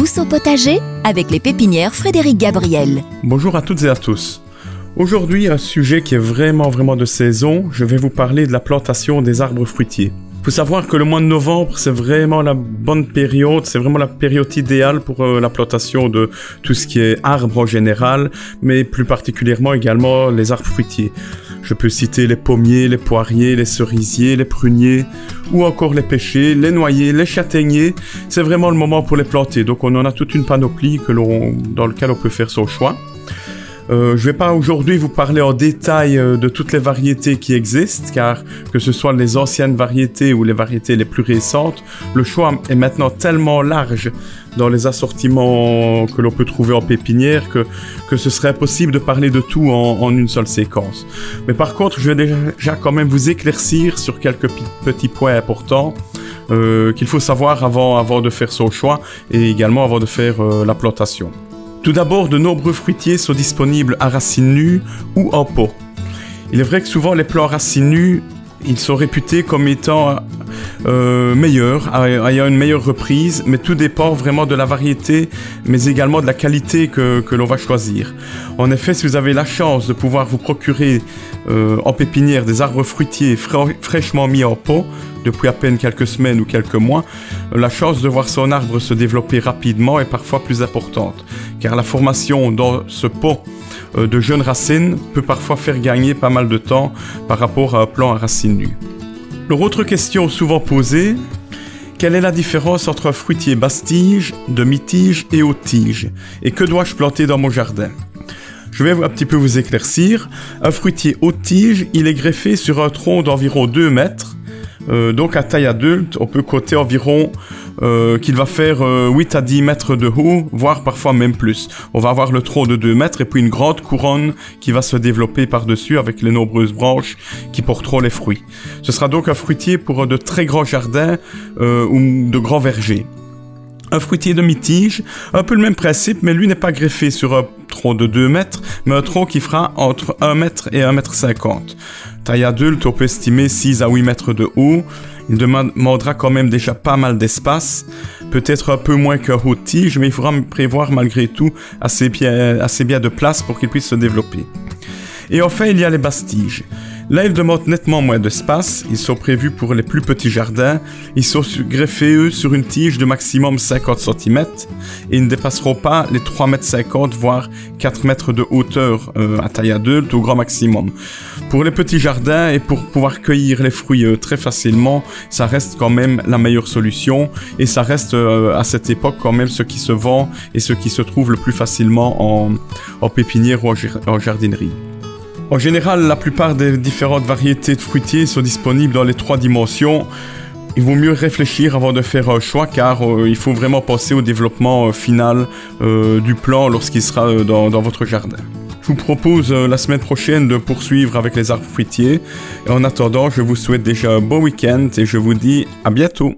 Tous au potager avec les pépinières Frédéric Gabriel. Bonjour à toutes et à tous. Aujourd'hui, un sujet qui est vraiment vraiment de saison, je vais vous parler de la plantation des arbres fruitiers. Il faut savoir que le mois de novembre, c'est vraiment la bonne période, c'est vraiment la période idéale pour euh, la plantation de tout ce qui est arbres en général, mais plus particulièrement également les arbres fruitiers. Je peux citer les pommiers, les poiriers, les cerisiers, les pruniers, ou encore les pêchers, les noyers, les châtaigniers. C'est vraiment le moment pour les planter. Donc on en a toute une panoplie que dans laquelle on peut faire son choix. Euh, je ne vais pas aujourd'hui vous parler en détail euh, de toutes les variétés qui existent, car que ce soit les anciennes variétés ou les variétés les plus récentes, le choix est maintenant tellement large dans les assortiments que l'on peut trouver en pépinière que, que ce serait impossible de parler de tout en, une seule séquence. Mais par contre, je vais déjà quand même vous éclaircir sur quelques petits points importants euh, qu'il faut savoir avant, avant de faire son choix et également avant de faire la plantation. Tout d'abord, de nombreux fruitiers sont disponibles à racines nues ou en pot. Il est vrai que souvent les plants racines nues, ils sont réputés comme étant euh, meilleurs, ayant une meilleure reprise, mais tout dépend vraiment de la variété, mais également de la qualité que, que l'on va choisir. En effet, si vous avez la chance de pouvoir vous procurer euh, en pépinière des arbres fruitiers fraîchement mis en pot, depuis à peine quelques semaines ou quelques mois, la chance de voir son arbre se développer rapidement est parfois plus importante, car la formation dans ce pot euh, de jeunes racines peut parfois faire gagner pas mal de temps par rapport à un plan à racines nues. L'autre question souvent posée, quelle est la différence entre un fruitier basse-tige, demi-tige et haute-tige Et que dois-je planter dans mon jardin? Je vais un petit peu vous éclaircir. Un fruitier haute-tige, il est greffé sur un tronc d'environ 2 mètres euh, donc à taille adulte, on peut coter environ euh, qu'il va faire 8 euh, à 10 mètres de haut, voire parfois même plus. On va avoir le tronc de 2 mètres et puis une grande couronne qui va se développer par-dessus avec les nombreuses branches qui porteront les fruits. Ce sera donc un fruitier pour de très grands jardins ou de grands vergers. Un fruitier demi-tige, un peu le même principe, mais lui n'est pas greffé sur un tronc de 2 mètres, mais un tronc qui fera entre 1 mètre et 1 mètre 50. Taille adulte, on peut estimer 6 à 8 mètres de haut. Il demandera quand même déjà pas mal d'espace, peut-être un peu moins qu'un haut tige, mais il faudra prévoir malgré tout assez bien, assez bien de place pour qu'il puisse se développer. Et enfin, il y a les bastiges. Là, ils demandent nettement moins d'espace. Ils sont prévus pour les plus petits jardins. Ils sont greffés, eux, sur une tige de maximum 50 cm et ils ne dépasseront pas les 3 mètres 50, voire 4 mètres de hauteur euh, à taille adulte au grand maximum. Pour les petits jardins et pour pouvoir cueillir les fruits euh, très facilement, ça reste quand même la meilleure solution et ça reste euh, à cette époque quand même ce qui se vend et ce qui se trouve le plus facilement en, en pépinière ou en jardinerie. En général, la plupart des différentes variétés de fruitiers sont disponibles dans les trois dimensions. Il vaut mieux réfléchir avant de faire un choix car euh, il faut vraiment penser au développement euh, final euh, du plan lorsqu'il sera dans, votre jardin. Je vous propose la semaine prochaine de poursuivre avec les arbres fruitiers. En attendant, je vous souhaite déjà un bon week-end et je vous dis à bientôt.